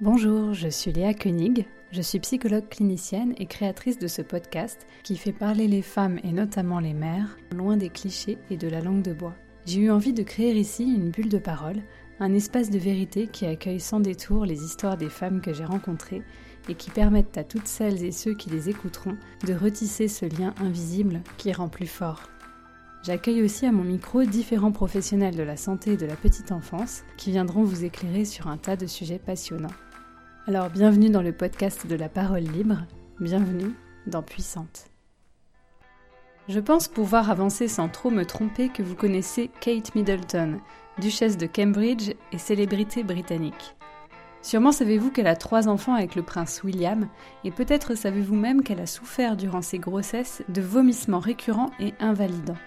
Bonjour, je suis Léa Koenig, je suis psychologue clinicienne et créatrice de ce podcast qui fait parler les femmes et notamment les mères loin des clichés et de la langue de bois. J'ai eu envie de créer ici une bulle de parole, un espace de vérité qui accueille sans détour les histoires des femmes que j'ai rencontrées et qui permettent à toutes celles et ceux qui les écouteront de retisser ce lien invisible qui rend plus fort. J'accueille aussi à mon micro différents professionnels de la santé et de la petite enfance qui viendront vous éclairer sur un tas de sujets passionnants. Alors bienvenue dans le podcast de la parole libre, bienvenue dans Puissante. Je pense pouvoir avancer sans trop me tromper que vous connaissez Kate Middleton, duchesse de Cambridge et célébrité britannique. Sûrement savez-vous qu'elle a trois enfants avec le prince William, et peut-être savez-vous même qu'elle a souffert durant ses grossesses de vomissements récurrents et invalidants.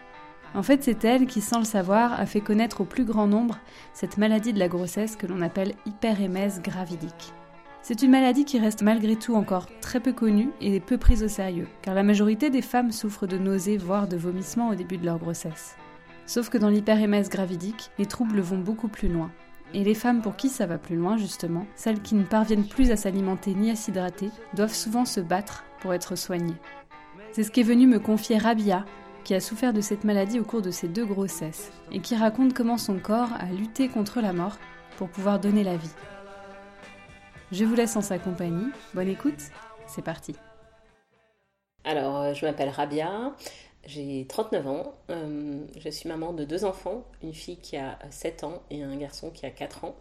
En fait, c'est elle qui, sans le savoir, a fait connaître au plus grand nombre cette maladie de la grossesse que l'on appelle hyperémèse gravidique. C'est une maladie qui reste malgré tout encore très peu connue et peu prise au sérieux, car la majorité des femmes souffrent de nausées, voire de vomissements au début de leur grossesse. Sauf que dans l'hyperémèse gravidique, les troubles vont beaucoup plus loin. Et les femmes pour qui ça va plus loin, justement, celles qui ne parviennent plus à s'alimenter ni à s'hydrater, doivent souvent se battre pour être soignées. C'est ce qu'est venu me confier Rabia, qui a souffert de cette maladie au cours de ses deux grossesses, et qui raconte comment son corps a lutté contre la mort pour pouvoir donner la vie. Je vous laisse en sa compagnie. Bonne écoute, c'est parti. Alors, euh, je m'appelle Rabia, j'ai 39 ans, euh, je suis maman de deux enfants, une fille qui a 7 ans et un garçon qui a 4 ans.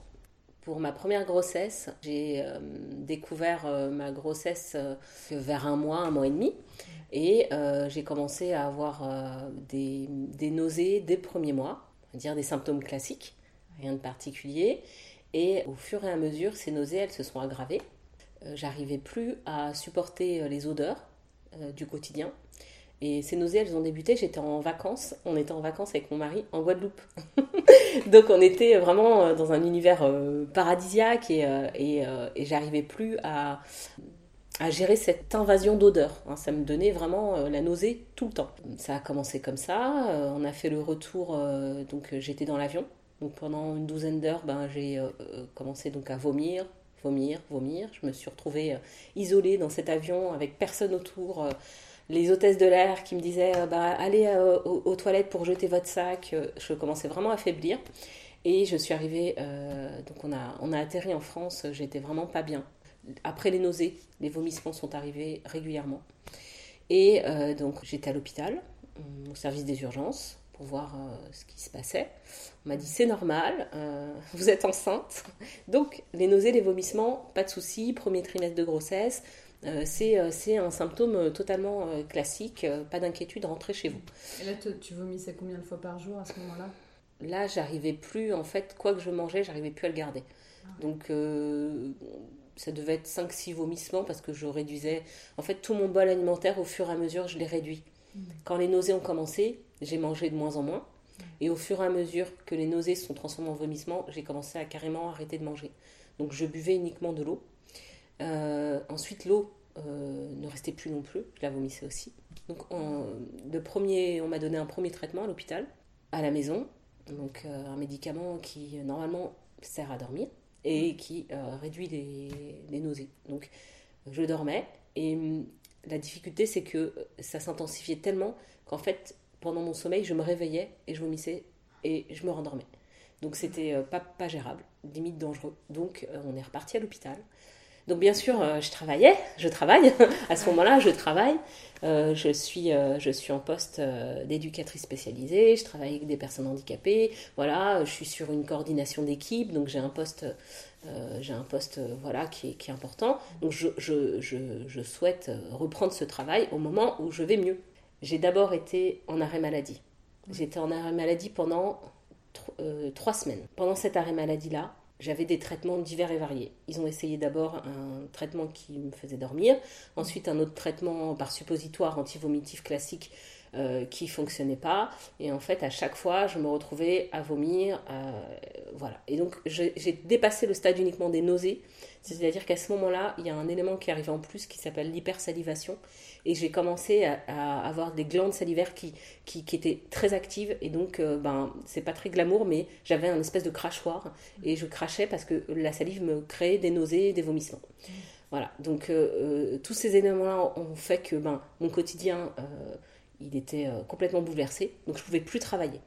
Pour ma première grossesse, j'ai euh, découvert ma grossesse vers un mois, un mois et demi. Et euh, j'ai commencé à avoir euh, des, nausées dès le premier mois, à dire des symptômes classiques, rien de particulier. Et au fur et à mesure, ces nausées, elles se sont aggravées. Euh, j'arrivais plus à supporter les odeurs du quotidien. Et ces nausées, elles ont débuté, j'étais en vacances, on était en vacances avec mon mari en Guadeloupe. Donc on était vraiment dans un univers paradisiaque et, et, et j'arrivais plus à, à gérer cette invasion d'odeurs. Hein. ça me donnait vraiment euh, la nausée tout le temps. Ça a commencé comme ça. Euh, on a fait le retour. Euh, donc j'étais dans l'avion. Donc pendant une douzaine d'heures, ben, j'ai commencé donc à vomir, vomir, vomir. Je me suis retrouvée isolée dans cet avion avec personne autour. les hôtesses de l'air qui me disaient bah, allez aux, toilettes pour jeter votre sac. Je commençais vraiment à faiblir. Et je suis arrivée, donc on a, on a atterri en France, j'étais vraiment pas bien après les nausées, les vomissements sont arrivés régulièrement. Et euh, donc j'étais à l'hôpital, euh, au service des urgences, pour voir euh, ce qui se passait. On m'a dit c'est normal, vous êtes enceinte. Donc les nausées, les vomissements, pas de souci, premier trimestre de grossesse. c'est un symptôme totalement classique, pas d'inquiétude, rentrez chez vous. Et là, tu vomissais combien de fois par jour à ce moment-là? Là, j'arrivais plus, en fait, quoi que je mangeais, j'arrivais plus à le garder. Ah. Donc, ça devait être 5-6 vomissements parce que je réduisais. En fait, tout mon bol alimentaire, au fur et à mesure, je l'ai réduit. Mm. Quand les nausées ont commencé, j'ai mangé de moins en moins. Mm. Et au fur et à mesure que les nausées se sont transformées en vomissements, j'ai commencé à carrément arrêter de manger. Donc je buvais uniquement de l'eau. Euh, ensuite, l'eau euh, ne restait plus non plus. Je la vomissais aussi. Donc le premier, on m'a donné un premier traitement à l'hôpital, à la maison. Donc euh, un médicament qui normalement sert à dormir et qui euh, réduit les, nausées. Donc je dormais et hum, la difficulté c'est que ça s'intensifiait tellement qu'en fait pendant mon sommeil je me réveillais et je vomissais et je me rendormais. Donc c'était euh, pas, pas gérable, limite dangereux. Donc euh, on est reparti à l'hôpital. Donc bien sûr, euh, je travaillais, je travaille. à ce moment-là, je travaille. Euh, je, suis, euh, je suis en poste d'éducatrice spécialisée, je travaille avec des personnes handicapées. Voilà, je suis sur une coordination d'équipe, donc j'ai un poste, j'ai un poste voilà, qui, est, qui est important. Donc je, je, je, je souhaite reprendre ce travail au moment où je vais mieux. J'ai d'abord été en arrêt maladie. J'étais en arrêt maladie pendant trois semaines. Pendant cet arrêt maladie-là, j'avais des traitements divers et variés. Ils ont essayé d'abord un traitement qui me faisait dormir, ensuite un autre traitement par suppositoire antivomitif classique euh, qui fonctionnait pas. Et en fait, à chaque fois, je me retrouvais à vomir. voilà. Et donc, j'ai dépassé le stade uniquement des nausées. C'est-à-dire qu'à ce moment-là, il y a un élément qui arrive en plus qui s'appelle l'hypersalivation. Et j'ai commencé à, avoir des glandes salivaires qui, qui, étaient très actives. Et donc, ben, c'est pas très glamour, mais j'avais un espèce de crachoir. Et je crachais parce que la salive me créait des nausées, des vomissements. Voilà, donc euh, euh, tous ces éléments-là ont fait que ben, mon quotidien, euh, il était complètement bouleversé, donc je pouvais plus travailler.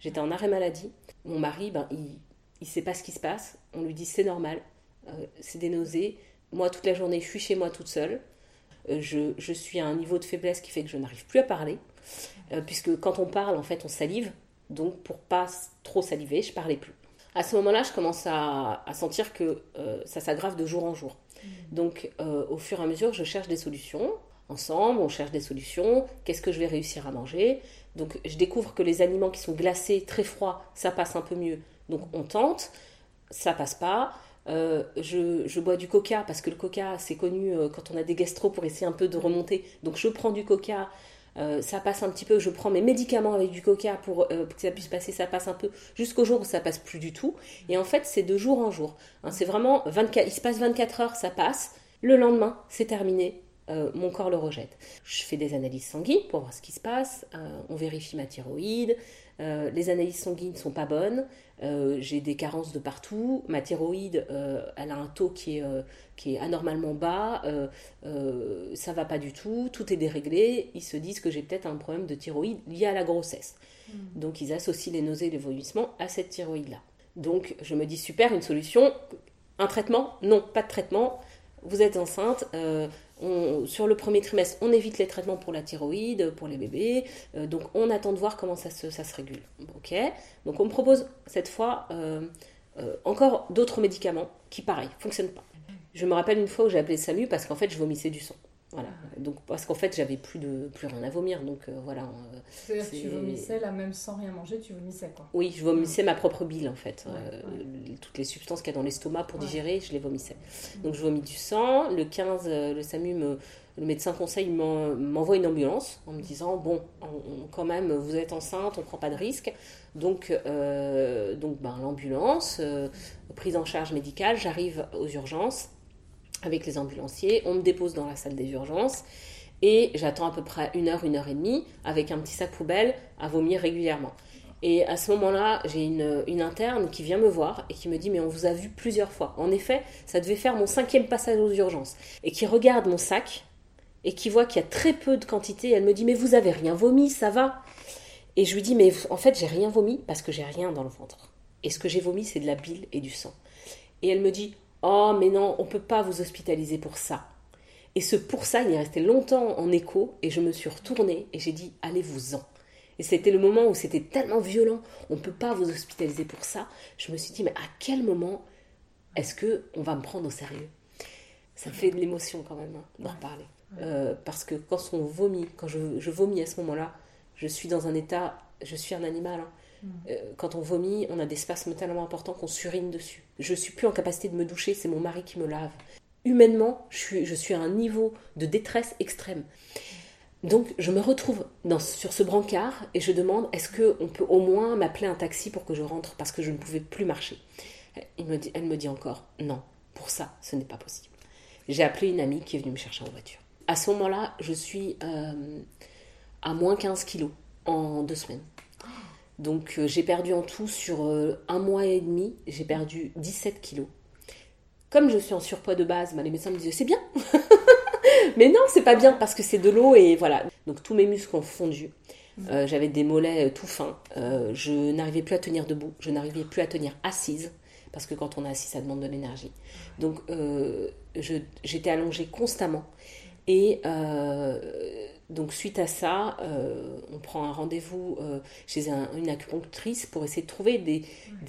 J'étais en arrêt maladie. Mon mari, ben, il ne sait pas ce qui se passe. On lui dit c'est normal, c'est des nausées. Moi, toute la journée, je suis chez moi toute seule. Je, je, suis à un niveau de faiblesse qui fait que je n'arrive plus à parler, puisque quand on parle, en fait, on salive. Donc, pour pas trop saliver, je parlais plus. À ce moment-là, je commence à, à sentir que ça s'aggrave de jour en jour. Donc, euh, au fur et à mesure, je cherche des solutions. Ensemble, on cherche des solutions. Qu'est-ce que je vais réussir à manger Donc, je découvre que les aliments qui sont glacés, très froids, ça passe un peu mieux. Donc, on tente. Ça passe pas. Euh, je, bois du coca parce que le coca, c'est connu euh, quand on a des gastro pour essayer un peu de remonter. Donc, je prends du coca. ça passe un petit peu, je prends mes médicaments avec du coca pour, que ça puisse passer, ça passe un peu, jusqu'au jour où ça passe plus du tout. Et en fait, c'est de jour en jour. Hein, c'est vraiment 24, il se passe 24 heures, ça passe. Le lendemain, c'est terminé. Euh, mon corps le rejette. Je fais des analyses sanguines pour voir ce qui se passe. Euh, on vérifie ma thyroïde. Euh, les analyses sanguines ne sont pas bonnes. J'ai des carences de partout. Ma thyroïde, elle a un taux qui est, qui est anormalement bas. ça va pas du tout. Tout est déréglé. Ils se disent que j'ai peut-être un problème de thyroïde lié à la grossesse. Hmm. Donc ils associent les nausées et les vomissements à cette thyroïde-là. Donc je me dis super, une solution. Un traitement? Non, pas de traitement vous êtes enceinte, euh, sur le premier trimestre, on évite les traitements pour la thyroïde, pour les bébés, euh, donc on attend de voir comment ça se, régule. Ok Donc on me propose cette fois euh, encore d'autres médicaments qui, pareil, fonctionnent pas. Je me rappelle une fois où j'ai appelé SAMU parce qu'en fait je vomissais du sang. Voilà. Donc, parce qu'en fait, j'avais plus, de, plus rien à vomir. Donc, euh, voilà. Euh, C'est-à-dire que tu vomissais, là, même sans rien manger, tu vomissais, quoi. Oui, je vomissais ma propre bile, en fait. Euh, toutes les substances qu'il y a dans l'estomac pour digérer, je les vomissais. Donc, je vomis du sang. Le 15, le SAMU, me, le médecin conseil m'envoie une ambulance en me disant Bon, quand même, vous êtes enceinte, on ne prend pas de risque. Donc, donc ben, l'ambulance, prise en charge médicale, j'arrive aux urgences avec les ambulanciers, on me dépose dans la salle des urgences et j'attends à peu près une heure, une heure et demie avec un petit sac poubelle à vomir régulièrement. Et à ce moment-là, j'ai une, interne qui vient me voir et qui me dit Mais on vous a vu plusieurs fois. En effet, ça devait faire mon cinquième passage aux urgences. Et qui regarde mon sac et qui voit qu'il y a très peu de quantité. Elle me dit Mais vous avez rien vomi, ça va Et je lui dis Mais en fait, j'ai rien vomi parce que j'ai rien dans le ventre. Et ce que j'ai vomi, c'est de la bile et du sang. Et elle me dit Oh, mais non, on ne peut pas vous hospitaliser pour ça. Et ce pour ça, il est resté longtemps en écho et je me suis retournée et j'ai dit Allez-vous-en. Et c'était le moment où c'était tellement violent, on ne peut pas vous hospitaliser pour ça. Je me suis dit Mais à quel moment est-ce que on va me prendre au sérieux? Ça fait de l'émotion quand même hein, d'en reparler. Euh, parce que quand on vomit, quand je, je vomis à ce moment-là, je suis dans un état, je suis un animal. Hein. Euh, quand on vomit, on a des spasmes tellement importants qu'on surine dessus. Je suis plus en capacité de me doucher, c'est mon mari qui me lave. Humainement, je suis, je suis à un niveau de détresse extrême. Donc, je me retrouve sur ce brancard et je demande est-ce qu'on peut au moins m'appeler un taxi pour que je rentre parce que je ne pouvais plus marcher? Elle me dit encore non, pour ça, ce n'est pas possible. J'ai appelé une amie qui est venue me chercher en voiture. À ce moment-là, je suis euh, à moins 15 kilos en deux semaines. Donc euh, j'ai perdu en tout sur euh, un mois et demi, j'ai perdu 17 kilos. Comme je suis en surpoids de base, bah, les médecins me disaient c'est bien. Mais non, c'est pas bien parce que c'est de l'eau et voilà. Donc tous mes muscles ont fondu. Mmh. Euh, j'avais des mollets tout fins. je n'arrivais plus à tenir debout. Je n'arrivais plus à tenir assise parce que quand on est assis, ça demande de l'énergie. Donc j'étais allongée constamment et donc suite à ça, euh, on prend un rendez-vous euh, chez une acupunctrice pour essayer de trouver des,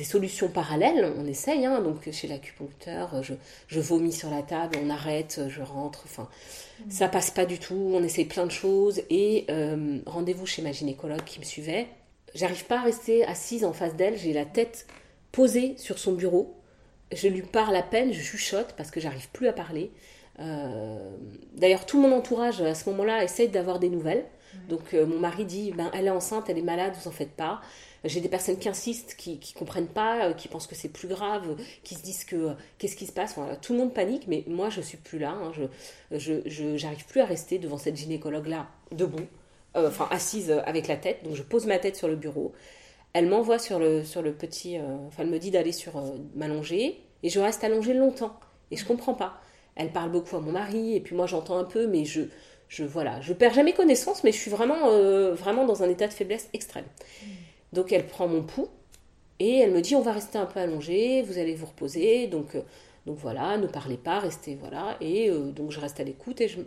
solutions parallèles. On essaye, hein. donc chez l'acupuncteur, je, vomis sur la table, on arrête, je rentre, enfin ça passe pas du tout, on essaye plein de choses. Et euh, rendez-vous chez ma gynécologue qui me suivait. J'arrive pas à rester assise en face d'elle, j'ai la tête posée sur son bureau. Je lui parle à peine, je chuchote parce que j'arrive plus à parler. Euh, d'ailleurs, tout mon entourage à ce moment-là essaye d'avoir des nouvelles. Donc euh, mon mari dit, ben, elle est enceinte, elle est malade, vous en faites pas. J'ai des personnes qui insistent, qui ne comprennent pas, euh, qui pensent que c'est plus grave, qui se disent que qu'est-ce qui se passe? Voilà, tout le monde panique, mais moi je suis plus là. Hein. je je j'arrive plus à rester devant cette gynécologue là debout, enfin assise avec la tête. Donc je pose ma tête sur le bureau. Elle m'envoie sur le sur le petit, enfin elle me dit d'aller sur m'allonger et je reste allongée longtemps et je comprends pas. Elle parle beaucoup à mon mari et puis moi j'entends un peu, mais je je voilà, je perds jamais connaissance, mais je suis vraiment, euh, vraiment dans un état de faiblesse extrême. Donc elle prend mon pouls et elle me dit on va rester un peu allongé, vous allez vous reposer, donc, euh, donc voilà, ne parlez pas, restez voilà. Et euh, donc je reste à l'écoute et je,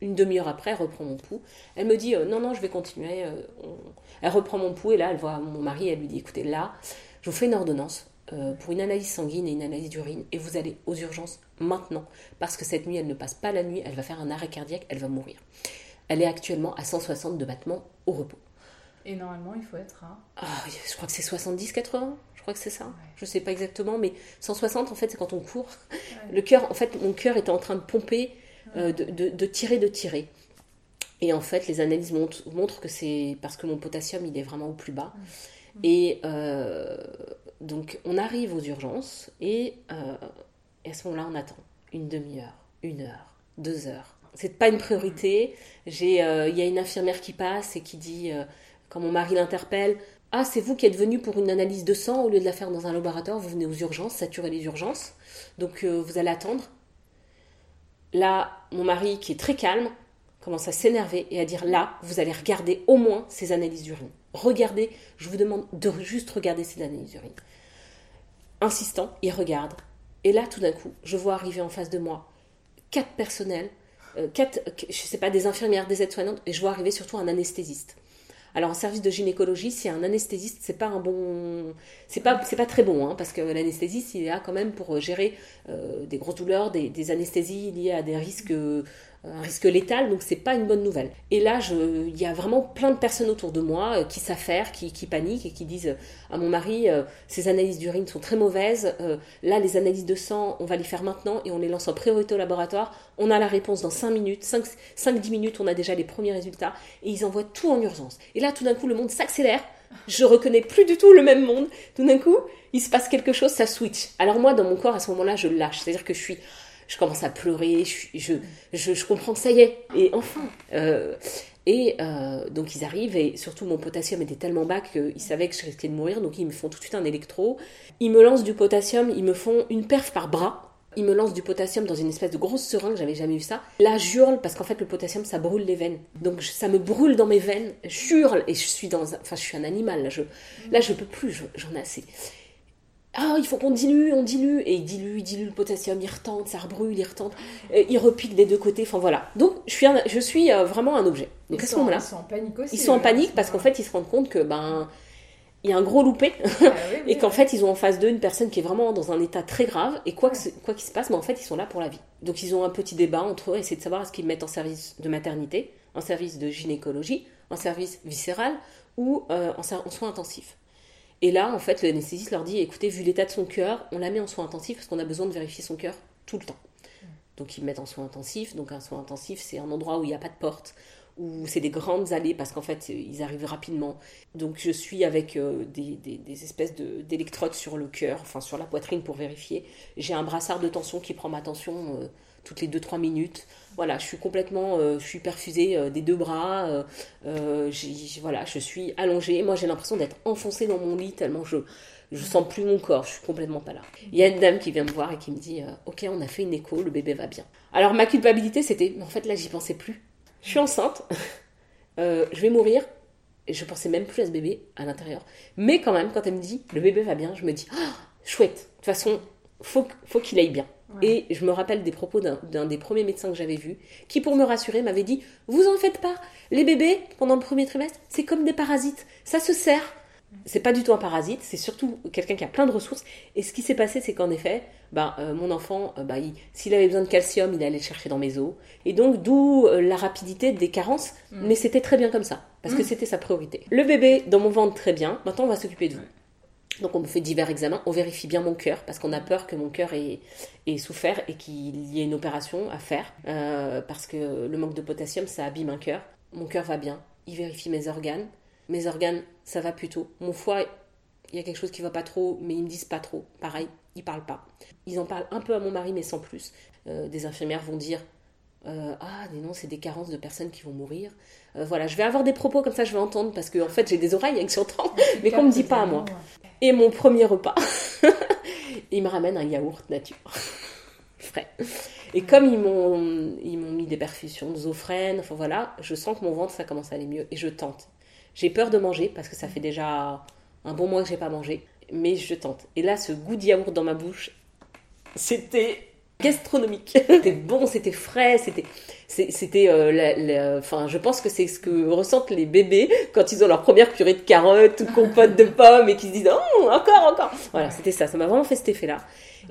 une demi-heure après, elle reprend mon pouls. Elle me dit non non, je vais continuer. Elle reprend mon pouls et là elle voit mon mari, elle lui dit écoutez là, je vous fais une ordonnance. Pour une analyse sanguine et une analyse d'urine et vous allez aux urgences maintenant, parce que cette nuit, elle ne passe pas la nuit, elle va faire un arrêt cardiaque, elle va mourir. Elle est actuellement à 160 de battements au repos. Et normalement, il faut être à... Ah, je crois que c'est 70-80, je crois que c'est ça. Je ne sais pas exactement, mais 160, en fait, c'est quand on court. Le cœur, en fait, mon cœur était en train de pomper, euh, de, tirer, de tirer. Et en fait, les analyses montrent, que c'est parce que mon potassium, il est vraiment au plus bas. Et euh, donc, on arrive aux urgences et euh, à ce moment-là, on attend une demi-heure, une heure, deux heures. C'est pas une priorité. J'ai, euh, il y a une infirmière qui passe et qui dit, euh, quand mon mari l'interpelle, ah, c'est vous qui êtes venu pour une analyse de sang au lieu de la faire dans un laboratoire, vous venez aux urgences, saturer les urgences, donc euh, vous allez attendre. Là, mon mari, qui est très calme, commence à s'énerver et à dire là, vous allez regarder au moins ces analyses d'urine. Regardez, je vous demande de juste regarder ces analyses. Insistant, il regarde, et là, tout d'un coup, je vois arriver en face de moi quatre personnels, euh, quatre, je sais pas, des infirmières, des aides-soignantes, et je vois arriver surtout un anesthésiste. Alors en service de gynécologie, si un anesthésiste, c'est pas un bon, c'est pas, pas très bon, hein, parce que l'anesthésiste, il est là quand même pour gérer euh, des grosses douleurs, des, des, anesthésies liées à des risques un risque létal, donc c'est pas une bonne nouvelle. Et là, il y a vraiment plein de personnes autour de moi euh, qui s'affairent, qui, qui, paniquent et qui disent euh, à mon mari, euh, ces analyses d'urine sont très mauvaises, là les analyses de sang, on va les faire maintenant et on les lance en priorité au laboratoire, on a la réponse dans 5 minutes, 5-10 minutes, on a déjà les premiers résultats, et ils envoient tout en urgence. Et là, tout d'un coup, le monde s'accélère, je reconnais plus du tout le même monde, tout d'un coup, il se passe quelque chose, ça switch. Alors moi, dans mon corps, à ce moment-là, je lâche, c'est-à-dire que je suis je commence à pleurer, je, je, je, comprends que ça y est, et enfin. Euh, et euh, donc ils arrivent, et surtout mon potassium était tellement bas qu'ils savaient que je risquais de mourir, donc ils me font tout de suite un électro. Ils me lancent du potassium, ils me font une perf par bras. Ils me lancent du potassium dans une espèce de grosse seringue, j'avais jamais vu ça. Là, j'hurle parce qu'en fait, le potassium, ça brûle les veines. Donc, ça me brûle dans mes veines. J'hurle et je suis dans un... Enfin, je suis un animal, là. Je, là, je peux plus, j'en ai assez ah, il faut qu'on dilue, on dilue, et il dilue, il dilue le potassium, il retente, ça rebrûle, il retente, il repique des deux côtés, enfin voilà. Donc je suis, je suis euh, vraiment un objet. Donc à ce moment-là, ils sont en panique aussi. Ils sont en panique parce qu'en fait ils se rendent compte que ben il y a un gros loupé ah et qu'en fait ils ont en face d'eux une personne qui est vraiment dans un état très grave et quoi qu'il se passe, mais en fait ils sont là pour la vie. Donc ils ont un petit débat entre eux, essayer de savoir est-ce qu'ils mettent en service de maternité, en service de gynécologie, en service viscéral ou euh, en soins intensifs. Et là, en fait, l'anesthésiste leur dit écoutez, vu l'état de son cœur, on la met en soins intensifs parce qu'on a besoin de vérifier son cœur tout le temps. Donc, ils mettent en soins intensifs. Donc, un soin intensif, c'est un endroit où il n'y a pas de porte, où c'est des grandes allées parce qu'en fait, ils arrivent rapidement. Donc, je suis avec euh, des, des, espèces d'électrodes sur le cœur, enfin sur la poitrine pour vérifier. J'ai un brassard de tension qui prend ma tension. Euh, toutes les 2-3 minutes. Voilà, je suis complètement, euh, je suis perfusée euh, des deux bras. Euh, voilà, je suis allongée. Moi, j'ai l'impression d'être enfoncée dans mon lit tellement je je sens plus mon corps. Je suis complètement pas là. Il y a une dame qui vient me voir et qui me dit, ok, on a fait une écho, le bébé va bien. Alors ma culpabilité, c'était, en fait là, j'y pensais plus. Je suis enceinte, je vais mourir. Je pensais même plus à ce bébé à l'intérieur. Mais quand même, quand elle me dit, le bébé va bien, je me dis, ah, chouette. De toute façon, faut, faut qu'il aille bien. Et je me rappelle des propos d'un des premiers médecins que j'avais vu, qui pour me rassurer m'avait dit Vous en faites pas, les bébés, pendant le premier trimestre, c'est comme des parasites, ça se sert. C'est pas du tout un parasite, c'est surtout quelqu'un qui a plein de ressources. Et ce qui s'est passé, c'est qu'en effet, bah, euh, mon enfant, euh, bah, s'il avait besoin de calcium, il allait le chercher dans mes os. Et donc, d'où euh, la rapidité des carences. Mm. Mais c'était très bien comme ça, parce que mm. c'était sa priorité. Le bébé dans mon ventre, très bien. Maintenant, on va s'occuper de vous. Donc on me fait divers examens, on vérifie bien mon cœur parce qu'on a peur que mon cœur ait, souffert et qu'il y ait une opération à faire euh, parce que le manque de potassium ça abîme un cœur. Mon cœur va bien, ils vérifient mes organes. Mes organes, ça va plutôt. Mon foie, il y a quelque chose qui va pas trop, mais ils me disent pas trop. Pareil, ils parlent pas. Ils en parlent un peu à mon mari, mais sans plus. Euh, des infirmières vont dire euh, Ah, mais non, c'est des carences de personnes qui vont mourir. Euh, voilà, je vais avoir des propos comme ça, je vais entendre, parce que en fait, j'ai des oreilles avec j'entends, mais qu'on me dit pas à moi. Et mon premier repas, il me ramène un yaourt nature. Frais. Et comme ils m'ont, ils m'ont mis des perfusions de zofrène, enfin voilà, je sens que mon ventre, ça commence à aller mieux. Et je tente. J'ai peur de manger, parce que ça fait déjà un bon mois que j'ai pas mangé. Mais je tente. Et là, ce goût de yaourt dans ma bouche, c'était gastronomique. c'était bon, c'était frais, c'était c'était euh, enfin je pense que c'est ce que ressentent les bébés quand ils ont leur première purée de carottes ou compote de pommes et qu'ils se disent oh encore encore. Voilà c'était ça ça m'a vraiment fait cet effet là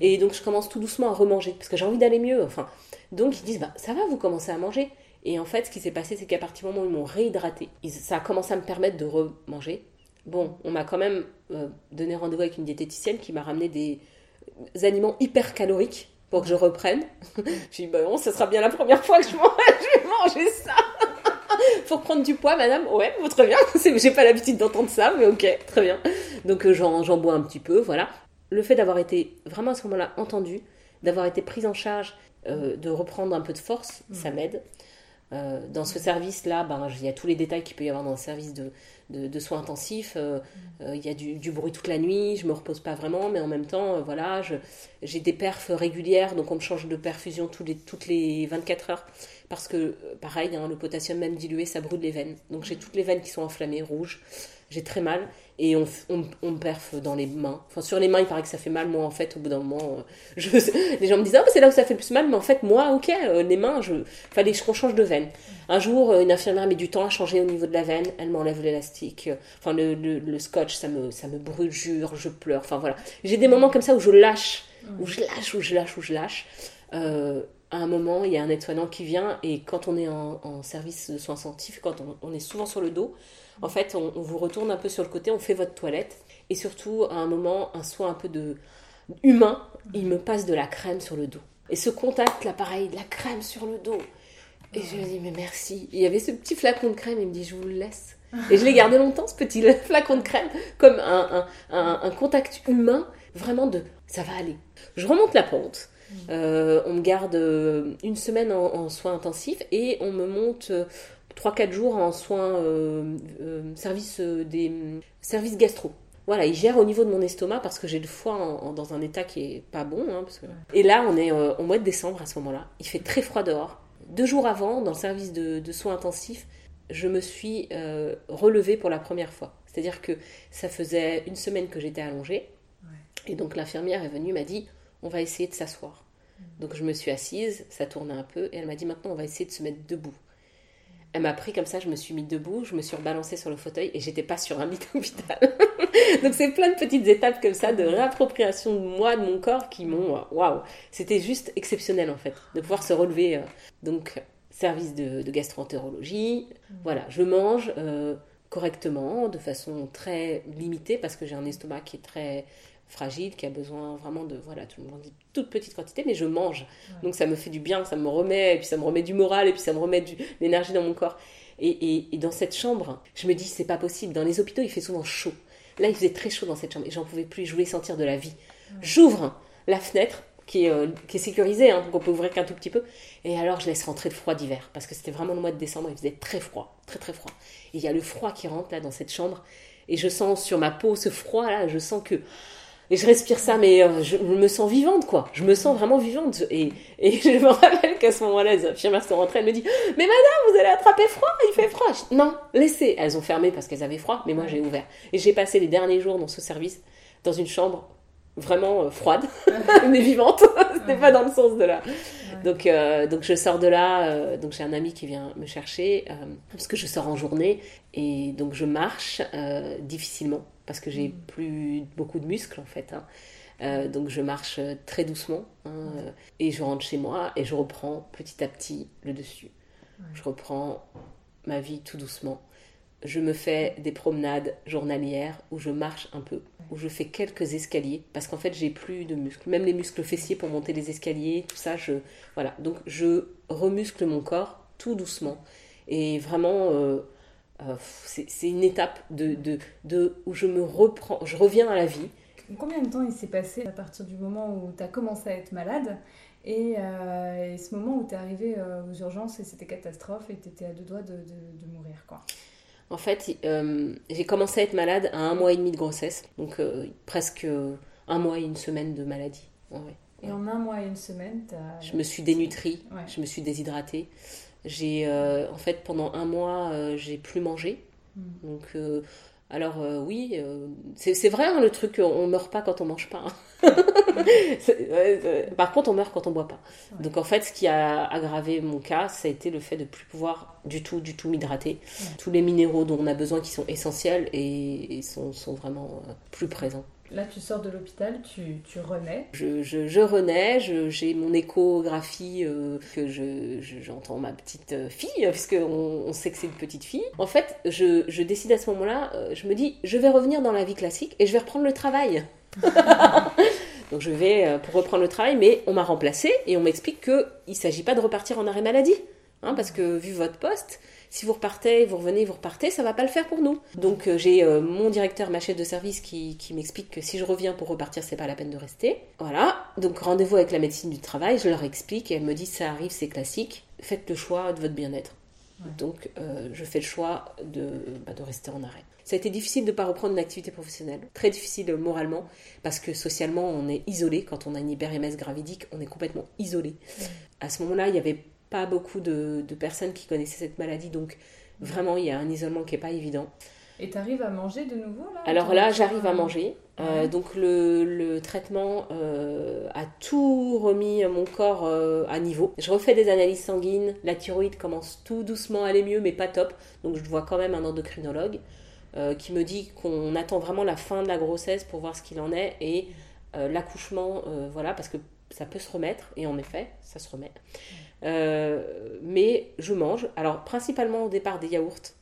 et donc je commence tout doucement à remanger parce que j'ai envie d'aller mieux enfin. Donc ils disent bah ça va vous commencez à manger. Et en fait ce qui s'est passé c'est qu'à partir du moment où ils m'ont réhydraté ça a commencé à me permettre de remanger. Bon on m'a quand même euh, donné rendez-vous avec une diététicienne qui m'a ramené des aliments hyper caloriques pour que je reprenne. J'ai dit, bah bon, ce sera bien la première fois que je, vais manger ça. pour prendre du poids, madame Ouais, très bien. J'ai pas l'habitude d'entendre ça, mais ok, très bien. Donc euh, j'en bois un petit peu, voilà. Le fait d'avoir été vraiment à ce moment-là entendu, d'avoir été prise en charge, euh, de reprendre un peu de force, ça mm. m'aide. Euh, dans ce service-là, ben, il y a tous les détails qu'il peut y avoir dans le service de, de, soins intensifs. Euh, euh, il y a du, bruit toute la nuit, je me repose pas vraiment, mais en même temps, voilà, j'ai des perfs régulières, donc on me change de perfusion tous les, toutes les 24 heures. Parce que, pareil, hein, le potassium même dilué, ça brûle les veines. Donc j'ai toutes les veines qui sont enflammées, rouges. J'ai très mal et on, on, on, perf dans les mains. Enfin, sur les mains, il paraît que ça fait mal. Moi, en fait, au bout d'un moment, euh, je, les gens me disent Ah, c'est là où ça fait le plus mal. Mais en fait, moi, ok, euh, les mains, je fallait qu'on change de veine. Un jour, euh, une infirmière met du temps à changer au niveau de la veine. Elle m'enlève l'élastique. Enfin, le, le, scotch, ça me, ça me brûle, jure, je pleure. Enfin, voilà. J'ai des moments comme ça où je lâche, où je lâche, où je lâche, où je lâche. à un moment, il y a un aide-soignant qui vient et quand on est en, en service de soins intensifs, quand on, on est souvent sur le dos, en fait, on, vous retourne un peu sur le côté, on fait votre toilette. Et surtout, à un moment, un soin un peu de humain, il me passe de la crème sur le dos. Et ce contact, là, pareil, de la crème sur le dos. Et je lui dis, mais merci. il y avait ce petit flacon de crème, il me dit, je vous le laisse. Et je l'ai gardé longtemps, ce petit flacon de crème, comme un, contact humain, vraiment de ça va aller. Je remonte la pente. Euh, on me garde euh, une semaine en, soins intensifs et on me monte euh, 3-4 jours en soins euh, euh, service euh, des services gastro. Voilà, il gère au niveau de mon estomac parce que j'ai le foie dans un état qui est pas bon. Hein, Et là, on est au mois de décembre à ce moment-là. Il fait très froid dehors. Deux jours avant, dans le service de, soins intensifs, je me suis relevée pour la première fois. C'est-à-dire que ça faisait une semaine que j'étais allongée. Et donc l'infirmière est venue, m'a dit, on va essayer de s'asseoir. Mmh. Donc je me suis assise, ça tournait un peu, et elle m'a dit, maintenant on va essayer de se mettre debout elle m'a pris comme ça, je me suis mis debout, je me suis rebalancée sur le fauteuil et j'étais pas sur un lit d'hôpital. Donc c'est plein de petites étapes comme ça de réappropriation de moi, de mon corps qui m'ont... Waouh C'était juste exceptionnel en fait, de pouvoir se relever. Euh. Donc service de, de gastroentérologie, mmh. voilà, je mange euh, correctement, de façon très limitée parce que j'ai un estomac qui est très fragile, qui a besoin vraiment de, voilà, tout le monde dit toute petite quantité, mais je mange. Donc ça me fait du bien, ça me remet, et puis ça me remet du moral, et puis ça me remet de l'énergie dans mon corps. Et, et, dans cette chambre, je me dis, c'est pas possible. Dans les hôpitaux, il fait souvent chaud. Là, il faisait très chaud dans cette chambre, et j'en pouvais plus, je voulais sentir de la vie. J'ouvre la fenêtre, qui est, euh, qui est sécurisée, hein, donc on peut ouvrir qu'un tout petit peu. Et alors, je laisse rentrer le froid d'hiver, parce que c'était vraiment le mois de décembre, il faisait très froid, très très froid. Et il y a le froid qui rentre là dans cette chambre, et je sens sur ma peau ce froid là, je sens que et je respire ça, mais euh, je me sens vivante, quoi. Je me sens vraiment vivante. Et, et je me rappelle qu'à ce moment-là, les infirmières sont rentrées, elles me disent Mais madame, vous allez attraper froid, il fait froid. non, laissez. Elles ont fermé parce qu'elles avaient froid, mais moi j'ai ouvert. Et j'ai passé les derniers jours dans ce service, dans une chambre vraiment euh, froide, mais vivante. C'était pas dans le sens de là. Donc, euh, donc je sors de là, donc j'ai un ami qui vient me chercher, parce que je sors en journée, et donc je marche difficilement parce que j'ai mm. plus beaucoup de muscles en fait. Hein. Euh, donc je marche très doucement hein, euh, et je rentre chez moi et je reprends petit à petit le dessus. Je reprends ma vie tout doucement. Je me fais des promenades journalières où je marche un peu, où je fais quelques escaliers parce qu'en fait j'ai plus de muscles, même les muscles fessiers pour monter les escaliers, tout ça. Je voilà donc je remuscle mon corps tout doucement et vraiment. Euh, euh, c'est une étape de, de, de, où je me reprends, je reviens à la vie. Combien de temps il s'est passé à partir du moment où tu as commencé à être malade et, euh, ce moment où tu es arrivé aux urgences et c'était catastrophe et tu étais à deux doigts de, de, mourir quoi? En fait, j'ai commencé à être malade à un mois et demi de grossesse, donc presque un mois et une semaine de maladie. Et en un mois et une semaine, as... Je me suis dénutrie, je me suis déshydratée. J'ai, euh, en fait, pendant un mois, euh, j'ai plus mangé. Hmm. Donc, euh, alors oui, c'est vrai hein, le truc, on meurt pas quand on mange pas. Hein. par contre, on meurt quand on boit pas. Donc en fait, ce qui a aggravé mon cas, ça a été le fait de plus pouvoir du tout, du tout m'hydrater. Tous les minéraux dont on a besoin, qui sont essentiels et, sont, sont, vraiment plus présents. Là, tu sors de l'hôpital, tu, tu, renais. Je, je, je renais, j'ai mon échographie, euh, que j'entends ma petite euh, fille, puisqu'on on sait que c'est une petite fille. En fait, je, je décide à ce moment-là, euh, je me dis, je vais revenir dans la vie classique et je vais reprendre le travail. Donc je vais pour reprendre le travail, mais on m'a remplacé et on m'explique qu'il ne s'agit pas de repartir en arrêt maladie. Hein, parce que vu votre poste, si vous repartez, vous revenez, vous repartez, ça va pas le faire pour nous. Donc euh, j'ai euh, mon directeur, ma chef de service qui, m'explique que si je reviens pour repartir, c'est pas la peine de rester. Voilà, donc rendez-vous avec la médecine du travail, je leur explique et elle me dit ça arrive, c'est classique, faites le choix de votre bien-être. Donc euh, je fais le choix de, bah, de rester en arrêt. Ça a été difficile de ne pas reprendre une activité professionnelle, très difficile moralement, parce que socialement on est isolé. Quand on a une hyper-MS gravidique, on est complètement isolé. À ce moment-là, il y avait pas beaucoup de, personnes qui connaissaient cette maladie, donc vraiment il y a un isolement qui est pas évident. Et tu arrives à manger de nouveau là Alors là, j'arrive à manger. Euh, donc le, le traitement euh, a tout remis mon corps euh, à niveau. Je refais des analyses sanguines. La thyroïde commence tout doucement à aller mieux, mais pas top. Donc je vois quand même un endocrinologue qui me dit qu'on attend vraiment la fin de la grossesse pour voir ce qu'il en est et l'accouchement, voilà, parce que ça peut se remettre. Et en effet, ça se remet. Euh, mais je mange, alors principalement au départ des yaourts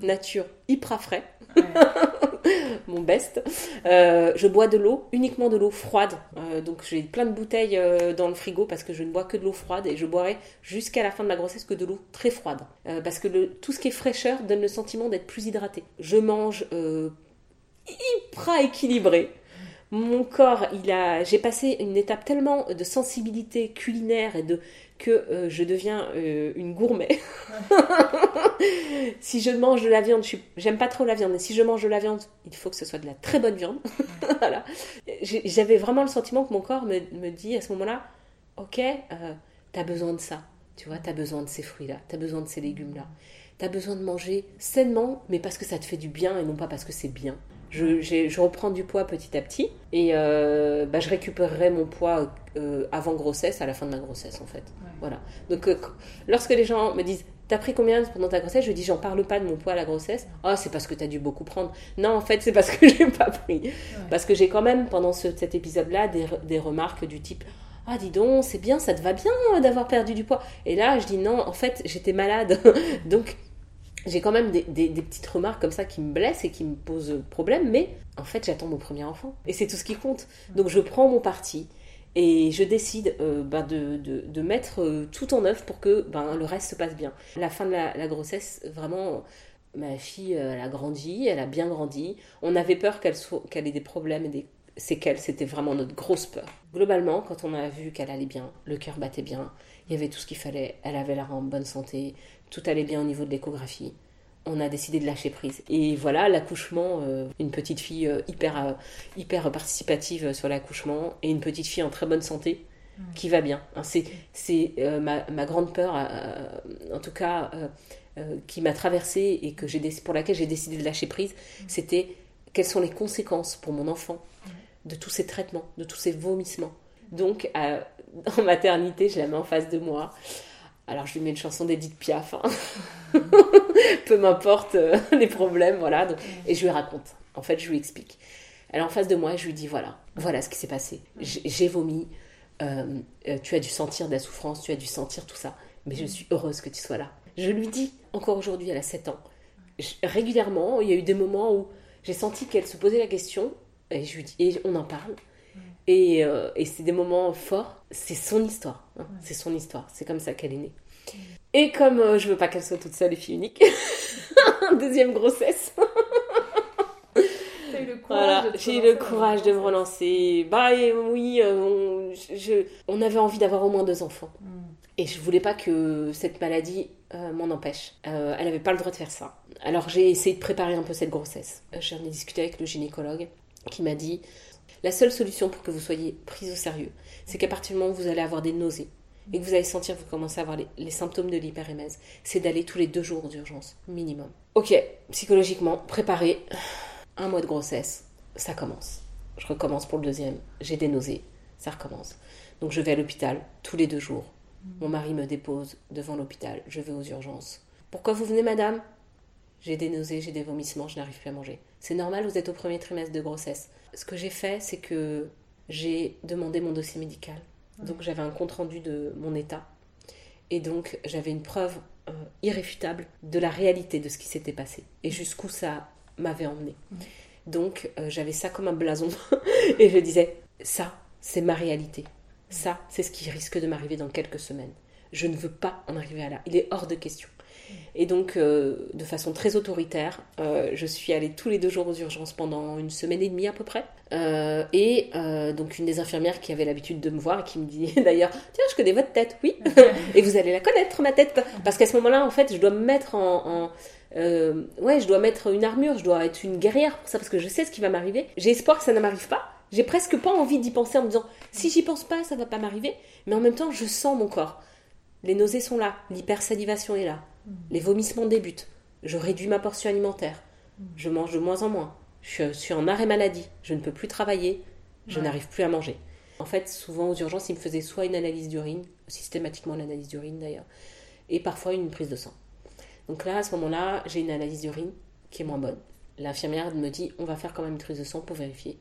nature hyper frais, mon best. Euh, je bois de l'eau, uniquement de l'eau froide. Euh, donc j'ai plein de bouteilles dans le frigo parce que je ne bois que de l'eau froide et je boirai jusqu'à la fin de ma grossesse que de l'eau très froide. parce que le, tout ce qui est fraîcheur donne le sentiment d'être plus hydraté. Je mange hyper équilibré mon corps, il a, j'ai passé une étape tellement de sensibilité culinaire et de que euh, je deviens euh, une gourmet. si je mange de la viande, j'aime pas trop la viande, mais si je mange de la viande, il faut que ce soit de la très bonne viande. voilà. J'avais vraiment le sentiment que mon corps me, me dit à ce moment-là, ok, euh, t'as besoin de ça. Tu vois, t'as besoin de ces fruits-là, t'as besoin de ces légumes-là. T'as besoin de manger sainement, mais parce que ça te fait du bien et non pas parce que c'est bien. Je, je, reprends du poids petit à petit et euh, bah, je récupérerai mon poids euh, avant grossesse, à la fin de ma grossesse en fait. Voilà. Donc euh, lorsque les gens me disent T'as pris combien pendant ta grossesse? Je dis J'en parle pas de mon poids à la grossesse. Ah, c'est parce que t'as dû beaucoup prendre. Non, en fait, c'est parce que j'ai pas pris. Parce que j'ai quand même, pendant cet épisode-là, des, des remarques du type ah dis donc, c'est bien, ça te va bien d'avoir perdu du poids. Et là, je dis non, en fait, j'étais malade. Donc, j'ai quand même des, petites remarques comme ça qui me blessent et qui me posent problème, mais en fait j'attends mon premier enfant. Et c'est tout ce qui compte. Donc je prends mon parti et je décide euh, ben, de, mettre euh, tout en œuvre pour que ben, le reste se passe bien. La fin de la, grossesse, vraiment, ma fille, a grandi, elle a bien grandi. On avait peur qu'elle ait des problèmes et des séquelles, c'était vraiment notre grosse peur. Globalement, quand on a vu qu'elle allait bien, le cœur battait bien, il y avait tout ce qu'il fallait, elle avait l'air en bonne santé, tout allait bien au niveau de l'échographie. On a décidé de lâcher prise. Et voilà, l'accouchement, euh, une petite fille euh, hyper, euh, hyper participative sur l'accouchement et une petite fille en très bonne santé qui va bien. Hein, c'est c'est ma, ma, grande peur, en tout cas, qui m'a traversée et que pour laquelle j'ai décidé de lâcher prise, c'était quelles sont les conséquences pour mon enfant de tous ces traitements, de tous ces vomissements. Donc, en maternité, je la mets en face de moi. Alors je lui mets une chanson d'Edith Piaf, hein. peu m'importe euh, les problèmes, voilà. et je lui raconte. En fait, je lui explique. Elle est en face de moi je lui dis voilà, voilà ce qui s'est passé. J'ai vomi, euh, euh, tu as dû sentir de la souffrance, tu as dû sentir tout ça, mais je suis heureuse que tu sois là. Je lui dis encore aujourd'hui, elle a 7 ans. régulièrement, il y a eu des moments où j'ai senti qu'elle se posait la question et je lui dis et on en parle. Et, euh, et c'est des moments forts. C'est son histoire. hein. C'est son histoire. C'est comme ça qu'elle est née. Et comme euh, je veux pas qu'elle soit toute seule et fille unique, deuxième grossesse. Eu le Voilà, j'ai eu le courage de me relancer. Bah et oui, euh, on, je- je- on avait envie d'avoir au moins deux enfants. Mm. Et je voulais pas que cette maladie euh, m'en empêche. Euh, elle n'avait pas le droit de faire ça. Alors j'ai essayé de préparer un peu cette grossesse. J'en ai discuté avec le gynécologue qui m'a dit la seule solution pour que vous soyez prise au sérieux, c'est qu'à partir du moment où vous allez avoir des nausées et que vous allez sentir que vous commencez à avoir les, symptômes de l'hyperémèse, c'est d'aller tous les deux jours d'urgence, minimum. Ok, psychologiquement, préparer un mois de grossesse, ça commence. Je recommence pour le deuxième, j'ai des nausées, ça recommence. Donc je vais à l'hôpital tous les deux jours. Mon mari me dépose devant l'hôpital, je vais aux urgences. Pourquoi vous venez, madame? J'ai des nausées, j'ai des vomissements, je n'arrive plus à manger. C'est normal, vous êtes au premier trimestre de grossesse. Ce que j'ai fait, c'est que j'ai demandé mon dossier médical. Donc j'avais un compte rendu de mon état. Et donc j'avais une preuve euh, irréfutable de la réalité de ce qui s'était passé et jusqu'où ça m'avait emmené. Donc euh, j'avais ça comme un blason et je disais ça c'est ma réalité. Ça c'est ce qui risque de m'arriver dans quelques semaines. Je ne veux pas en arriver à là. Il est hors de question. Et donc, euh, de façon très autoritaire, euh, je suis allée tous les deux jours aux urgences pendant une semaine et demie à peu près. Euh, et donc, une des infirmières qui avait l'habitude de me voir et qui me dit d'ailleurs Tiens, je connais votre tête, oui. et vous allez la connaître, ma tête. Parce qu'à ce moment-là, en fait, je dois me mettre en. ouais, je dois mettre une armure, je dois être une guerrière pour ça parce que je sais ce qui va m'arriver. J'ai espoir que ça ne m'arrive pas. J'ai presque pas envie d'y penser en me disant si j'y pense pas, ça va pas m'arriver. Mais en même temps, je sens mon corps. Les nausées sont là, l'hypersalivation est là, les vomissements débutent. Je réduis ma portion alimentaire. Je mange de moins en moins. Je suis en arrêt maladie. Je ne peux plus travailler. Je Ouais. n'arrive plus à manger. En fait, souvent aux urgences, ils me faisaient soit une analyse d'urine, systématiquement l'analyse d'urine d'ailleurs, et parfois une prise de sang. Donc là, à ce moment-là, j'ai une analyse d'urine qui est moins bonne. L'infirmière me dit on va faire quand même une prise de sang pour vérifier.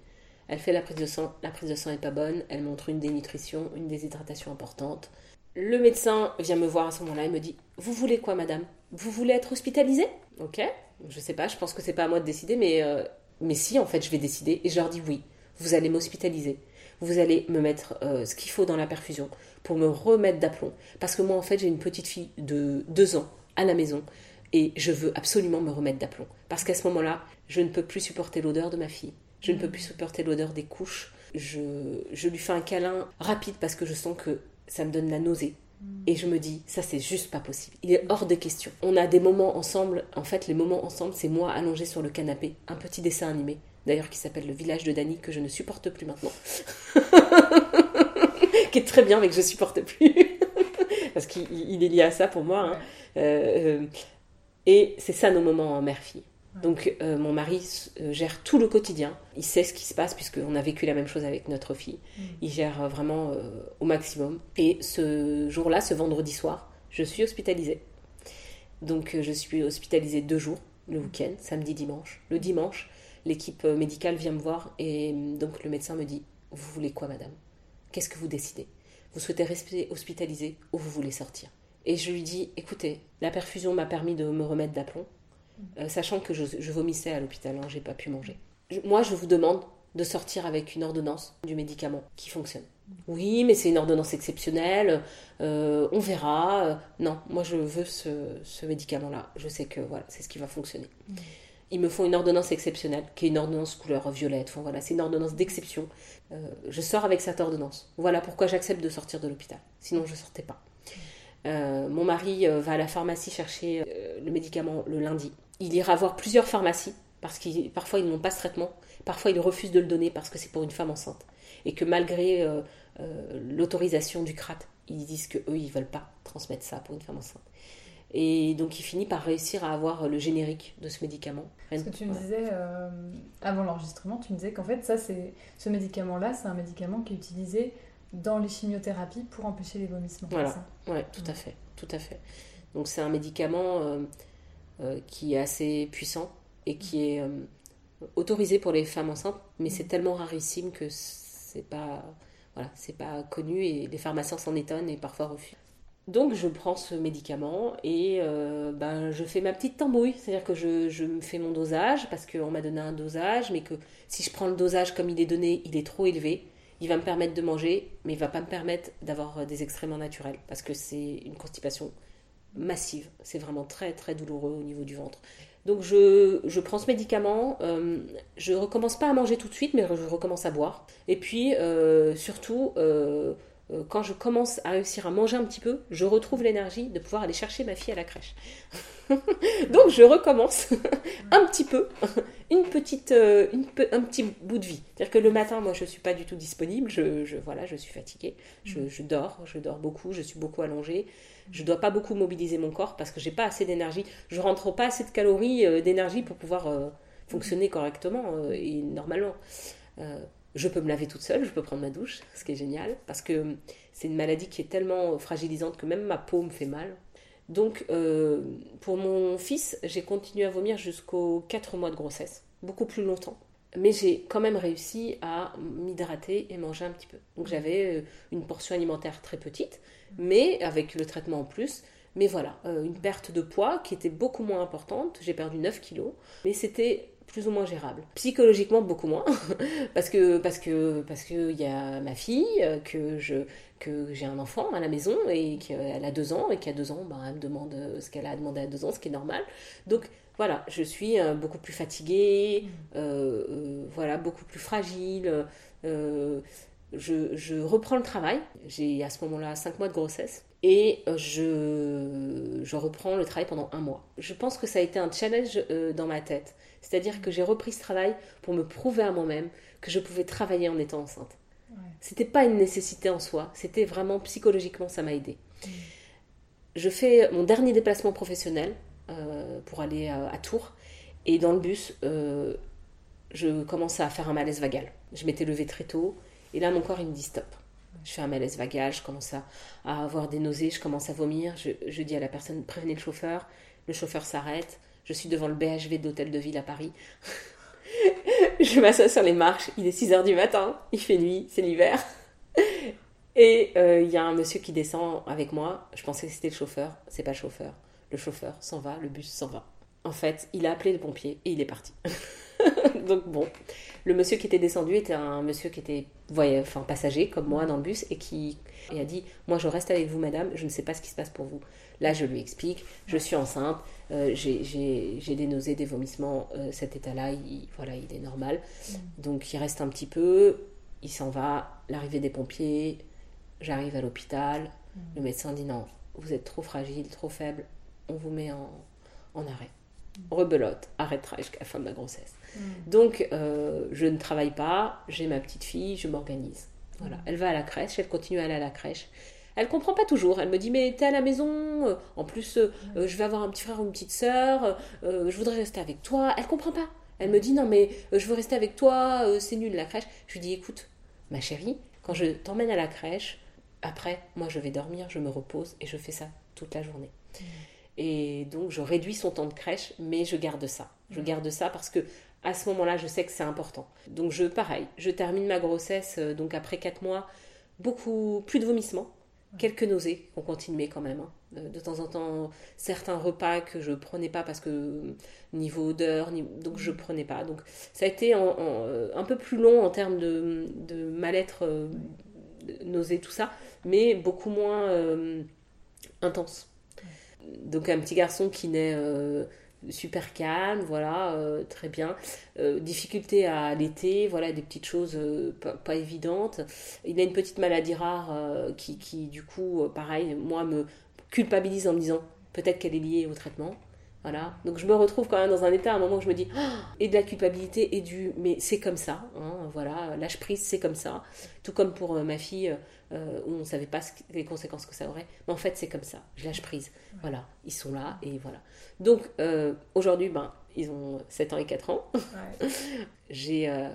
Elle fait la prise de sang, la prise de sang n'est pas bonne, elle montre une dénutrition, une déshydratation importante. Le médecin vient me voir à ce moment-là et me dit Vous voulez quoi, madame? Vous voulez être hospitalisée? Ok, je sais pas, je pense que c'est pas à moi de décider, mais, euh, mais si, en fait, je vais décider. Et je leur dis Oui, vous allez m'hospitaliser. Vous allez me mettre euh, ce qu'il faut dans la perfusion pour me remettre d'aplomb. Parce que moi, en fait, j'ai une petite fille de deux ans à la maison et je veux absolument me remettre d'aplomb. Parce qu'à ce moment-là, je ne peux plus supporter l'odeur de ma fille. Je ne peux plus supporter l'odeur des couches. Je, je lui fais un câlin rapide parce que je sens que ça me donne la nausée. Et je me dis, ça c'est juste pas possible. Il est hors de question. On a des moments ensemble. En fait, les moments ensemble, c'est moi allongée sur le canapé. Un petit dessin animé, d'ailleurs, qui s'appelle Le village de Dany, que je ne supporte plus maintenant. qui est très bien, mais que je supporte plus. Parce qu'il il est lié à ça pour moi. hein. Euh, euh, et c'est ça nos moments en mère-fille. Donc euh, mon mari euh, gère tout le quotidien. Il sait ce qui se passe puisqu'on a vécu la même chose avec notre fille. Il gère euh, vraiment euh, au maximum. Et ce jour-là, ce vendredi soir, je suis hospitalisée. Donc euh, je suis hospitalisée deux jours, le week-end, samedi, dimanche. Le dimanche, l'équipe médicale vient me voir et euh, donc le médecin me dit Vous voulez quoi, madame? Qu'est-ce que vous décidez? Vous souhaitez rester hospitalisée ou vous voulez sortir? Et je lui dis Écoutez, la perfusion m'a permis de me remettre d'aplomb, euh, sachant que je, je vomissais à l'hôpital, hein, j'ai pas pu manger. Je- moi, je vous demande de sortir avec une ordonnance du médicament qui fonctionne. Oui, mais c'est une ordonnance exceptionnelle, euh, on verra. Euh, Non, moi je veux ce, ce médicament-là. Je sais que voilà, c'est ce qui va fonctionner. Ils me font une ordonnance exceptionnelle, qui est une ordonnance couleur violette. Enfin voilà, c'est une ordonnance d'exception. Euh, je sors avec cette ordonnance. Voilà pourquoi j'accepte de sortir de l'hôpital. Sinon, je sortais pas. Euh, mon mari va à la pharmacie chercher le médicament le lundi. Il ira voir plusieurs pharmacies parce que parfois ils n'ont pas ce traitement, parfois ils refusent de le donner parce que c'est pour une femme enceinte et que malgré euh, euh, l'autorisation du CRAT, ils disent que eux ils veulent pas transmettre ça pour une femme enceinte. Et donc il finit par réussir à avoir le générique de ce médicament. Parce que tu me disais, euh, avant l'enregistrement, tu me disais qu'en fait, ça, c'est ce médicament-là, c'est un médicament qui est utilisé dans les chimiothérapies pour empêcher les vomissements. Voilà. Ouais, tout à fait, tout à fait. Donc c'est un médicament qui est assez puissant et qui est euh, autorisé pour les femmes enceintes, mais c'est tellement rarissime que c'est pas voilà, c'est pas connu et les pharmaciens s'en étonnent et parfois refusent. Donc je prends ce médicament et euh, ben, je fais ma petite tambouille, c'est-à-dire que je, je me fais mon dosage parce qu'on m'a donné un dosage, mais que si je prends le dosage comme il est donné, il est trop élevé il va me permettre de manger, mais il va pas me permettre d'avoir des excréments naturels parce que c'est une constipation massive. C'est vraiment très très douloureux au niveau du ventre. Donc je, je prends ce médicament, euh, je recommence pas à manger tout de suite, mais je recommence à boire. Et puis euh, surtout, euh, quand je commence à réussir à manger un petit peu, je retrouve l'énergie de pouvoir aller chercher ma fille à la crèche. Donc je recommence un petit peu, une petite, une un petit bout de vie. C'est-à-dire que le matin, moi, je ne suis pas du tout disponible. Je, je, voilà, je suis fatiguée. Je, je, dors, je dors beaucoup, je suis beaucoup allongée. Je ne dois pas beaucoup mobiliser mon corps parce que j'ai pas assez d'énergie. Je rentre pas assez de calories, euh, d'énergie pour pouvoir euh, fonctionner correctement euh, et normalement. Je peux me laver toute seule, je peux prendre ma douche, ce qui est génial, parce que c'est une maladie qui est tellement fragilisante que même ma peau me fait mal. Donc, pour mon fils, j'ai continué à vomir jusqu'aux 4 mois de grossesse, beaucoup plus longtemps. Mais j'ai quand même réussi à m'hydrater et manger un petit peu. Donc, j'avais une portion alimentaire très petite, mais avec le traitement en plus. Mais voilà, euh, une perte de poids qui était beaucoup moins importante. J'ai perdu 9 kilos, mais c'était plus ou moins gérable. Psychologiquement, beaucoup moins, parce que parce que parce que il y a ma fille, euh, que je que j'ai un enfant à la maison et qu'elle a deux ans et qu'à deux ans, ben, elle me demande ce qu'elle a demandé à deux ans, ce qui est normal. Donc voilà, je suis euh, beaucoup plus fatiguée, euh, euh, voilà, beaucoup plus fragile. Euh, je, je, reprends le travail. J'ai à ce moment-là cinq mois de grossesse et je, je, reprends le travail pendant un mois. Je pense que ça a été un challenge euh, dans ma tête. C'est-à-dire que j'ai repris ce travail pour me prouver à moi-même que je pouvais travailler en étant enceinte. Ouais. C'était pas une nécessité en soi, c'était vraiment psychologiquement, ça m'a aidé. Mmh. Je fais mon dernier déplacement professionnel euh, pour aller à, à, Tours et dans le bus, euh, je commençais à faire un malaise vagal. Je m'étais levée très tôt et là, mon corps, il me dit stop. Je fais un malaise vagal, je commence à, avoir des nausées, je commence à vomir. Je, dis à la personne prévenez le chauffeur. Le chauffeur s'arrête je suis devant le BHV d'Hôtel de Ville à Paris. je m'assois sur les marches, il est 6 heures du matin, il fait nuit, c'est l'hiver. Et il euh, y a un monsieur qui descend avec moi. Je pensais que c'était le chauffeur. C'est pas le chauffeur. Le chauffeur s'en va, le bus s'en va. En fait, il a appelé le pompier et il est parti. Donc bon, le monsieur qui était descendu était un monsieur qui était enfin, passager comme moi dans le bus et qui et a dit Moi je reste avec vous, madame, je ne sais pas ce qui se passe pour vous. Là, je lui explique Je suis enceinte, euh, j'ai des nausées, des vomissements, euh, cet état-là, il, voilà, il est normal. Mm. Donc il reste un petit peu, il s'en va, l'arrivée des pompiers, j'arrive à l'hôpital, mm. le médecin dit Non, vous êtes trop fragile, trop faible, on vous met en, en arrêt. Mm. Rebelote, arrêt de travail jusqu'à la fin de ma grossesse. Donc, euh, je ne travaille pas, j'ai ma petite fille, je m'organise. Voilà. Elle va à la crèche, elle continue à aller à la crèche. Elle comprend pas toujours. Elle me dit mais t'es à la maison. En plus, euh, je vais avoir un petit frère ou une petite sœur. Euh, je voudrais rester avec toi. Elle comprend pas. Elle me dit non mais je veux rester avec toi. c'est nul la crèche. Je lui dis écoute, ma chérie, quand je t'emmène à la crèche, après moi je vais dormir, je me repose et je fais ça toute la journée. Et donc je réduis son temps de crèche, mais je garde ça. Je garde ça parce que à ce moment-là, je sais que c'est important. Donc je, pareil, je termine ma grossesse, euh, donc après 4 mois, beaucoup plus de vomissements, quelques nausées ont continué quand même. Hein. Euh, de temps en temps, certains repas que je prenais pas parce que niveau odeur, donc je prenais pas. Donc ça a été en, en, euh, un peu plus long en termes de, de mal-être, euh, nausées, tout ça, mais beaucoup moins euh, intense. Donc un petit garçon qui naît super calme, voilà, euh, très bien. Euh, difficulté à allaiter, voilà, des petites choses euh, pas, pas, évidentes. Il a une petite maladie rare euh, qui, qui, du coup, pareil, moi, me culpabilise en me disant peut-être qu'elle est liée au traitement. Voilà. Donc je me retrouve quand même dans un état à un moment où je me dis oh et de la culpabilité et du mais c'est comme ça. Hein, voilà, lâche prise, c'est comme ça. Tout comme pour euh, ma fille euh, où on ne savait pas ce, les conséquences que ça aurait. Mais en fait c'est comme ça. Je lâche prise. Ouais. Voilà, ils sont là et voilà. Donc euh, aujourd'hui, ben ils ont 7 ans et 4 ans. Ouais. J'ai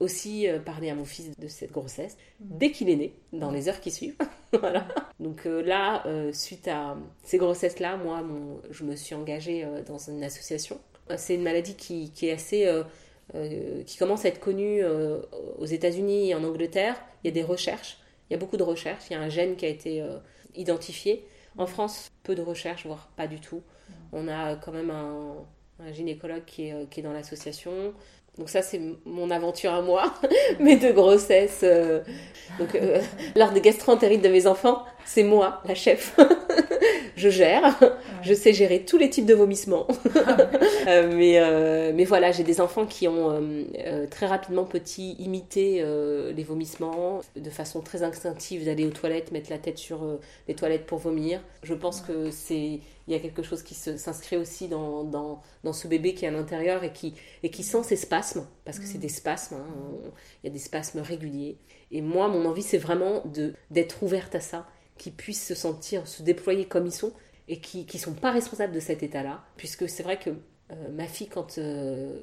aussi euh, parler à mon fils de cette grossesse dès qu'il est né, dans les heures qui suivent. voilà. Donc euh, là, euh, suite à ces grossesses-là, moi, mon, je me suis engagée dans une association. C'est une maladie qui, qui est assez, euh, qui commence à être connue aux États-Unis et en Angleterre. Il y a des recherches. Il y a beaucoup de recherches. Il y a un gène qui a été identifié. En France, peu de recherches, voire pas du tout. On a quand même un, un gynécologue qui est, qui est dans l'association Donc ça, c'est mon aventure à moi, mes deux grossesses. Euh. Donc euh, lors des gastro-entérites de mes enfants, c'est moi, la chef. je gère, je sais gérer tous les types de vomissements. Euh, mais, mais voilà, j'ai des enfants qui ont très rapidement petit imité les vomissements de façon très instinctive d'aller aux toilettes, mettre la tête sur les toilettes pour vomir. Je pense que c'est il y a quelque chose qui s'inscrit aussi dans, dans, dans, ce bébé qui est à l'intérieur et qui, et qui sent ses spasmes, parce que c'est mm. des spasmes, hein, il y a des spasmes réguliers. Et moi, mon envie, c'est vraiment d'être ouverte à ça, qu'ils puissent se sentir, se déployer comme ils sont, et qui ne sont pas responsables de cet état-là, puisque c'est vrai que euh, ma fille, quand, euh,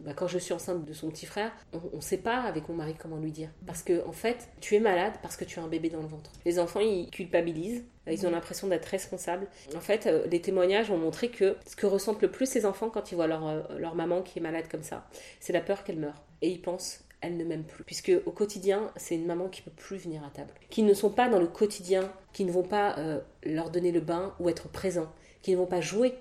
bah, quand je suis enceinte de son petit frère, on ne sait pas avec mon mari comment lui dire. Parce que, en fait, tu es malade parce que tu as un bébé dans le ventre. Les enfants, ils culpabilisent, ils ont l'impression d'être responsables. En fait, euh, les témoignages ont montré que ce que ressentent le plus ces enfants quand ils voient leur, leur maman qui est malade comme ça, c'est la peur qu'elle meure. Et ils pensent elle ne m'aime plus. Puisque au quotidien, c'est une maman qui peut plus venir à table. Qui ne sont pas dans le quotidien, qui ne vont pas leur donner le bain ou être présents, qui ne vont pas jouer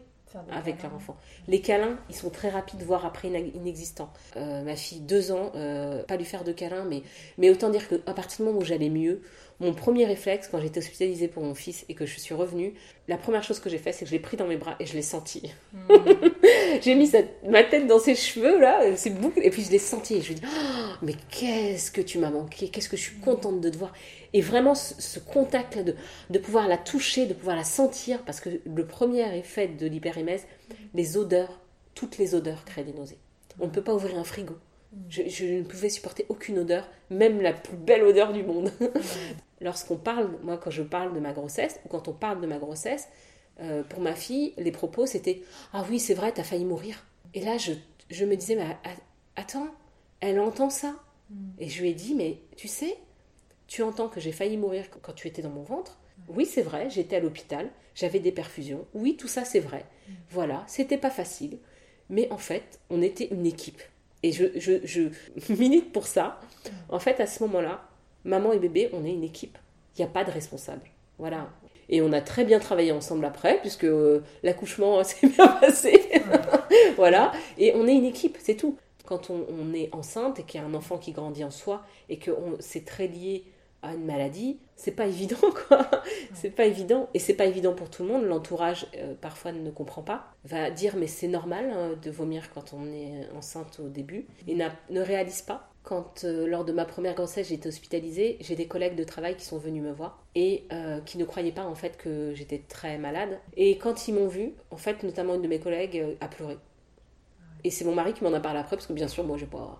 avec leur enfant. Les câlins, ils sont très rapides, voire après inexistants. Euh, ma fille, deux ans, euh, pas lui faire de câlins, mais, mais autant dire qu'à partir du moment où j'allais mieux, mon premier réflexe, quand j'étais hospitalisée pour mon fils et que je suis revenue, la première chose que j'ai fait, c'est que je l'ai pris dans mes bras et je l'ai senti. Hmm. j'ai mis ma tête dans ses cheveux, là, ses boucles, et puis je l'ai senti. Et je lui ai dit, oh, mais qu'est-ce que tu m'as manqué, qu'est-ce que je suis contente de te voir. Et vraiment, ce, contact-là, de, de pouvoir la toucher, de pouvoir la sentir, parce que le premier effet de l'hyperémèse, les odeurs, toutes les odeurs créent des nausées. On ne peut pas ouvrir un frigo. Je, je, ne pouvais supporter aucune odeur, même la plus belle odeur du monde. Lorsqu'on parle, moi quand je parle de ma grossesse, ou quand on parle de ma grossesse, euh, pour ma fille, les propos c'était Ah oui, c'est vrai, t'as failli mourir. Et là, je, je me disais Mais attends, elle entend ça. Et je lui ai dit Mais tu sais, tu entends que j'ai failli mourir quand tu étais dans mon ventre. Oui, c'est vrai, j'étais à l'hôpital, j'avais des perfusions. Oui, tout ça, c'est vrai. Voilà, c'était pas facile. Mais en fait, on était une équipe. Et je, je, je milite pour ça. En fait, à ce moment-là, maman et bébé, on est une équipe. Il n'y a pas de responsable. Voilà. Et on a très bien travaillé ensemble après, puisque euh, l'accouchement s'est bien passé. voilà. Et on est une équipe, c'est tout. Quand on, on est enceinte et qu'il y a un enfant qui grandit en soi et que c'est très lié à une maladie, c'est pas évident quoi. C'est pas évident et c'est pas évident pour tout le monde. L'entourage euh, parfois ne comprend pas, va dire mais c'est normal hein, de vomir quand on est enceinte au début et ne réalise pas. Quand euh, lors de ma première grossesse j'étais hospitalisée, j'ai des collègues de travail qui sont venus me voir et euh, qui ne croyaient pas en fait que j'étais très malade. Et quand ils m'ont vue, en fait notamment une de mes collègues a pleuré et c'est mon mari qui m'en a parlé après, parce que bien sûr, moi, j'ai pas.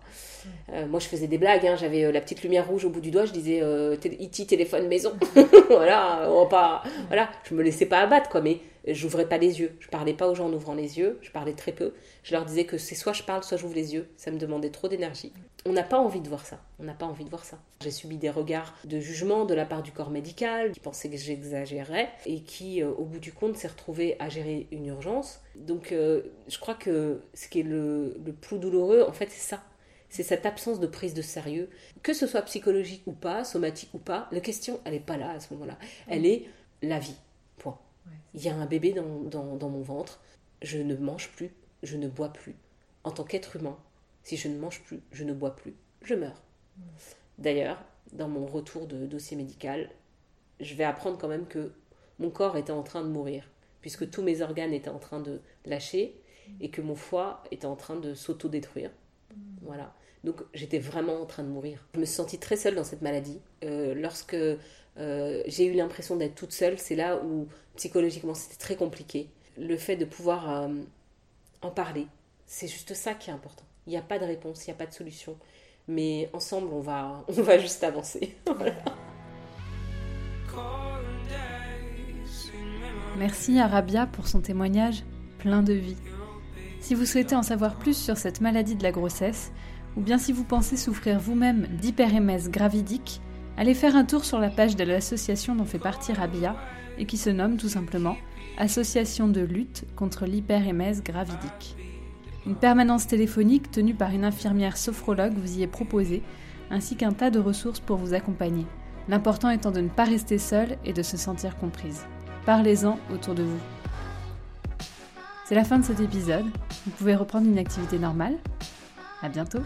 Euh, moi, je faisais des blagues, hein. j'avais euh, la petite lumière rouge au bout du doigt, je disais euh, E.T. téléphone maison. voilà, on pas. Voilà, je me laissais pas abattre, quoi, mais j'ouvrais pas les yeux. Je parlais pas aux gens en ouvrant les yeux, je parlais très peu. Je leur disais que c'est soit je parle, soit j'ouvre les yeux. Ça me demandait trop d'énergie. On n'a pas envie de voir ça. On n'a pas envie de voir ça. J'ai subi des regards de jugement de la part du corps médical qui pensait que j'exagérais et qui, au bout du compte, s'est retrouvé à gérer une urgence donc euh, je crois que ce qui est le, plus douloureux, en fait, c'est ça. C'est cette absence de prise de sérieux. Que ce soit psychologique ou pas, somatique ou pas, la question, elle n'est pas là à ce moment-là. Elle est la vie. Point. Il y a un bébé dans, mon ventre. Je ne mange plus. Je ne bois plus. En tant qu'être humain, si je ne mange plus, je ne bois plus, je meurs. D'ailleurs, dans mon retour de dossier médical, je vais apprendre quand même que mon corps était en train de mourir puisque tous mes organes étaient en train de lâcher et que mon foie était en train de s'auto-détruire. Voilà. Donc j'étais vraiment en train de mourir. Je me suis sentie très seule dans cette maladie. Euh, lorsque euh, j'ai eu l'impression d'être toute seule, c'est là où psychologiquement c'était très compliqué. Le fait de pouvoir euh, en parler, c'est juste ça qui est important. Il n'y a pas de réponse, il n'y a pas de solution. Mais ensemble, on va, on va juste avancer. Merci à Rabia pour son témoignage plein de vie. Si vous souhaitez en savoir plus sur cette maladie de la grossesse, ou bien si vous pensez souffrir vous-même d'hyperémèse gravidique, allez faire un tour sur la page de l'association dont fait partie Rabia et qui se nomme tout simplement Association de lutte contre l'hyperémèse gravidique. Une permanence téléphonique tenue par une infirmière sophrologue vous y est proposée, ainsi qu'un tas de ressources pour vous accompagner. L'important étant de ne pas rester seul et de se sentir comprise. Parlez-en autour de vous. C'est la fin de cet épisode. Vous pouvez reprendre une activité normale. À bientôt!